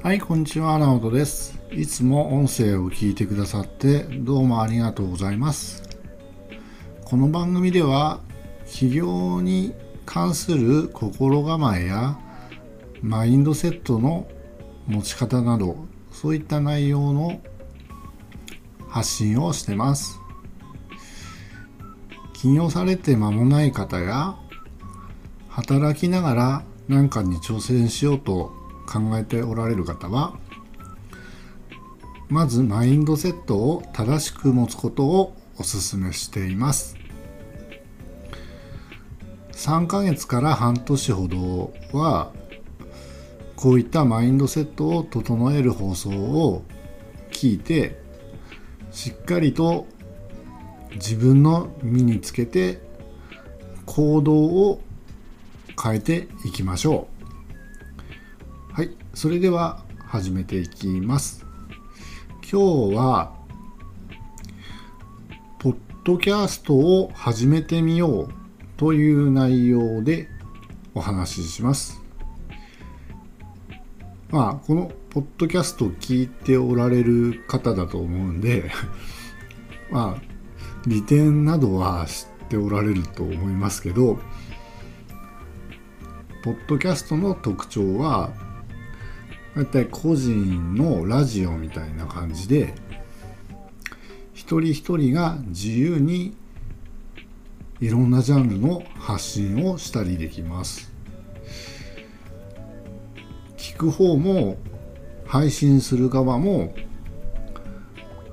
はい、こんにちは、直人です。いつも音声を聞いてくださってどうもありがとうございます。この番組では起業に関する心構えやマインドセットの持ち方などそういった内容の発信をしてます。起業されて間もない方や働きながら何かに挑戦しようと考えておられる方はまずマインドセットを正しく持つことをお勧めしています。3ヶ月から半年ほどはこういったマインドセットを整える放送を聞いてしっかりと自分の身につけて行動を変えていきましょう。はいそれでは始めていきます。今日はポッドキャストを始めてみようという内容でお話しします。まあこのポッドキャストを聞いておられる方だと思うんで まあ利点などは知っておられると思いますけどポッドキャストの特徴は大体個人のラジオみたいな感じで一人一人が自由にいろんなジャンルの発信をしたりできます。聞く方も配信する側も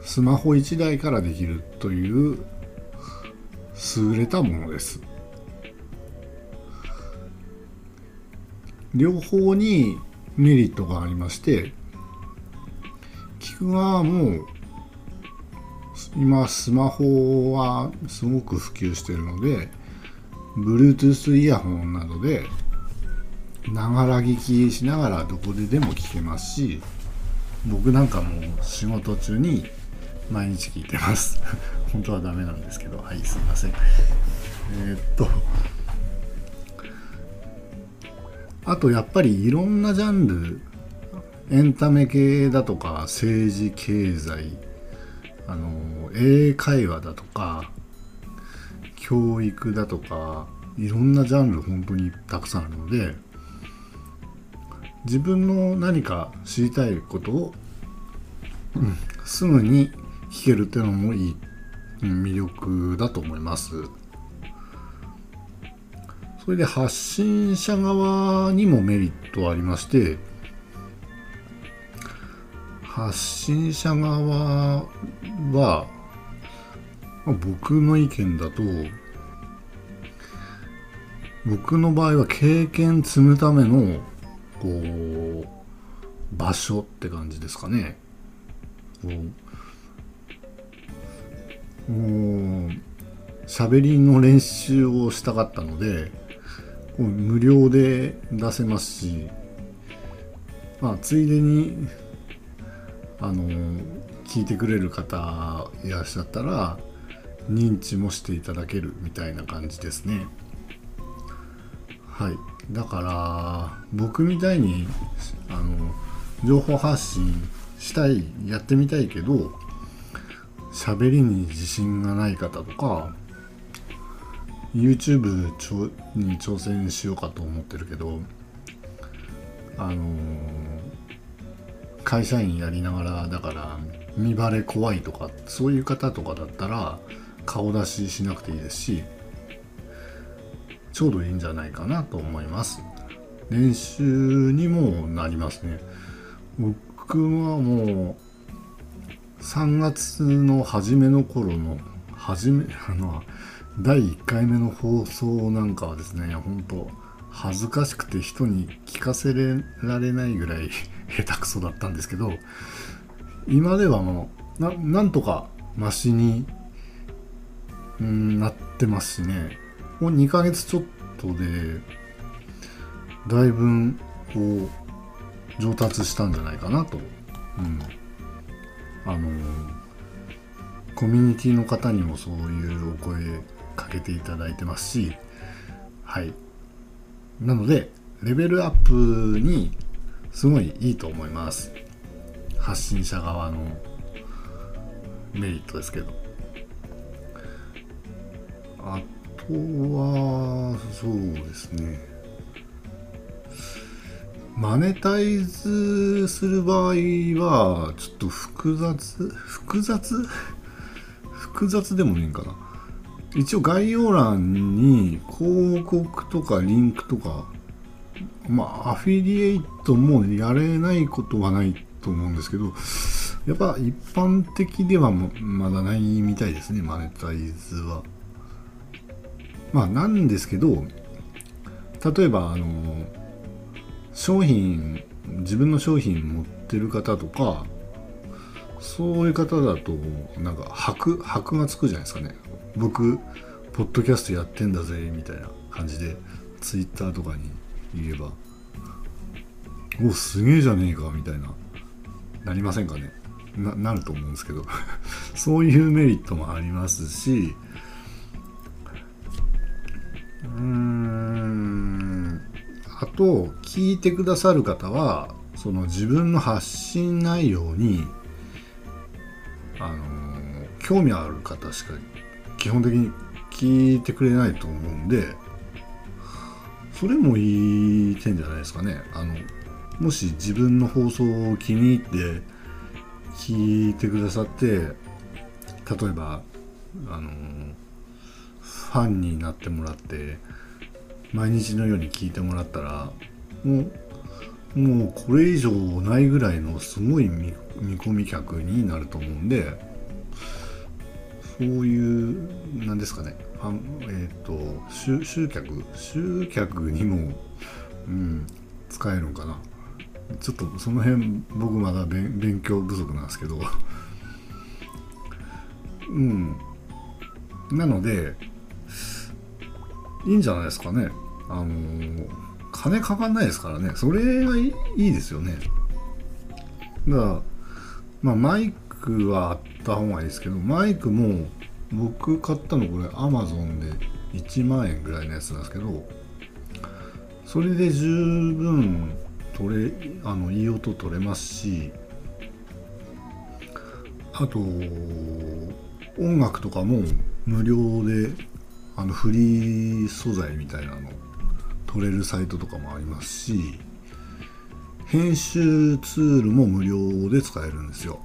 スマホ1台からできるという優れたものです。両方にメリットがありまして聞く側も今スマホはすごく普及しているので Bluetooth イヤホンなどでながら聞きしながらどこででも聞けますし僕なんかも仕事中に毎日聞いてます。本当はダメなんですけどはいすいません。えー、っとあとやっぱりいろんなジャンルエンタメ系だとか政治経済あの英会話だとか教育だとかいろんなジャンル本当にたくさんあるので自分の何か知りたいことを、うん、すぐに聞けるっていうのもいい魅力だと思います。それで発信者側にもメリットありまして発信者側は僕の意見だと僕の場合は経験積むためのこう場所って感じですかね。こう喋りの練習をしたかったので無料で出せますし、まあ、ついでにあの聞いてくれる方いらっしゃったら認知もしていただけるみたいな感じですね。はい。だから僕みたいにあの情報発信したいやってみたいけど喋りに自信がない方とか YouTube に挑戦しようかと思ってるけどあの、会社員やりながらだから見バレ怖いとかそういう方とかだったら顔出ししなくていいですしちょうどいいんじゃないかなと思います。練習にもなりますね。僕はもう3月の初めの頃の初めあの第1回目の放送なんかはですね本当恥ずかしくて人に聞かせられないぐらい 下手くそだったんですけど今ではもうなんとかマシにんなってますしね。もう2ヶ月ちょっとでだいぶこう上達したんじゃないかなと、うん、あのコミュニティの方にもそういうお声かけていただいてますしはい。なのでレベルアップにすごいいいと思います。発信者側のメリットですけど。あとはそうですね。マネタイズする場合はちょっと複雑？複雑？複雑でもねえかな。一応概要欄に広告とかリンクとかまあアフィリエイトもやれないことはないと思うんですけどやっぱ一般的ではまだないみたいですねマネタイズは。まあなんですけど例えばあの商品自分の商品持ってる方とかそういう方だとなんか箔箔がつくじゃないですかね。僕ポッドキャストやってんだぜみたいな感じでツイッターとかに言えばおすげえじゃねえかみたいななりませんかね。ななると思うんですけど。そういうメリットもありますしうーんあと聞いてくださる方はその自分の発信内容にあの興味ある方しか基本的に聞いてくれないと思うんでそれもいい点じゃないですかね。あのもし自分の放送を気に入って聞いてくださって例えばあのファンになってもらって毎日のように聞いてもらったらもうもうこれ以上ないぐらいのすごい見込み客になると思うんでそういうなんですかね。えっ、ー、と集集客集客にも、うん、使えるのかな。ちょっとその辺僕まだ勉強不足なんですけど。うん。なのでいいんじゃないですかね。あの金かかんないですからね。それがいいですよね。だからまあマイクはあった方がいいですけどマイクも僕買ったのこれアマゾンで1万円ぐらいのやつなんですけどそれで十分取れあのいい音取れますしあと音楽とかも無料であのフリー素材みたいなの取れるサイトとかもありますし編集ツールも無料で使えるんですよ。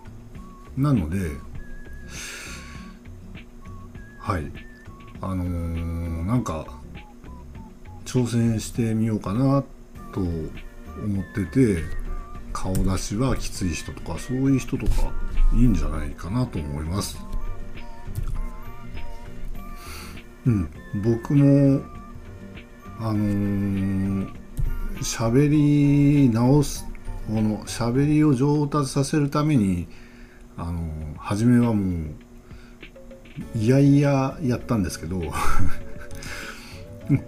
なのではい。あのー、なんか挑戦してみようかなと思ってて顔出しはきつい人とかそういう人とかいいんじゃないかなと思います。うん。僕もあのー、喋り直すこの喋りを上達させるためにあのー、初めはもういやいややったんですけど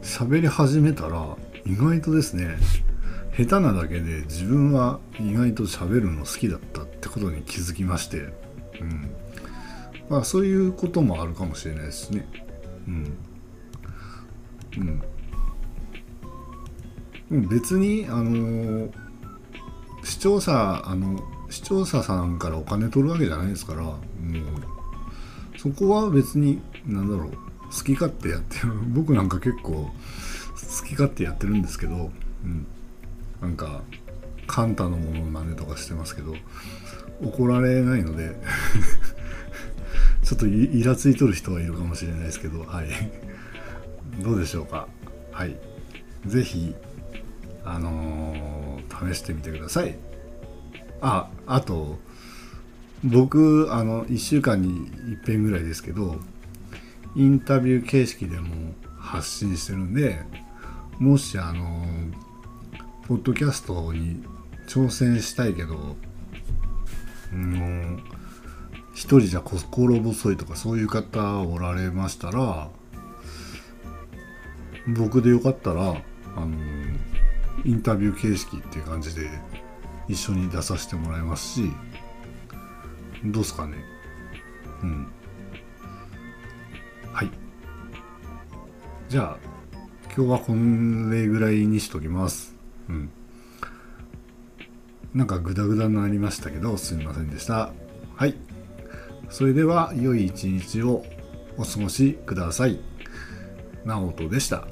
喋り始めたら意外とですね下手なだけで自分は意外と喋るの好きだったってことに気づきまして、うん。まあ、そういうこともあるかもしれないですね。うん。うん、別にあの視聴者あの視聴者さんからお金取るわけじゃないですからもうそこは別に何だろう好き勝手やってる 僕なんか結構好き勝手やってるんですけど、うん、なんかカンタのものまねとかしてますけど怒られないので ちょっとイラついとる人はいるかもしれないですけどはい。どうでしょうか？はい。是非あのー、試してみてください。ああと僕あの1週間に1遍ぐらいですけどインタビュー形式でも発信してるんでもしあのーポッドキャストに挑戦したいけど、もう、一人じゃ心細いとかそういう方おられましたら、僕でよかったら、あの、インタビュー形式っていう感じで一緒に出させてもらいますし、どうすかね？うん。はい。じゃあ、今日はこれぐらいにしときます。うん、なんかグダグダになりましたけどすみませんでしたはいそれでは良い一日をお過ごしください直人でした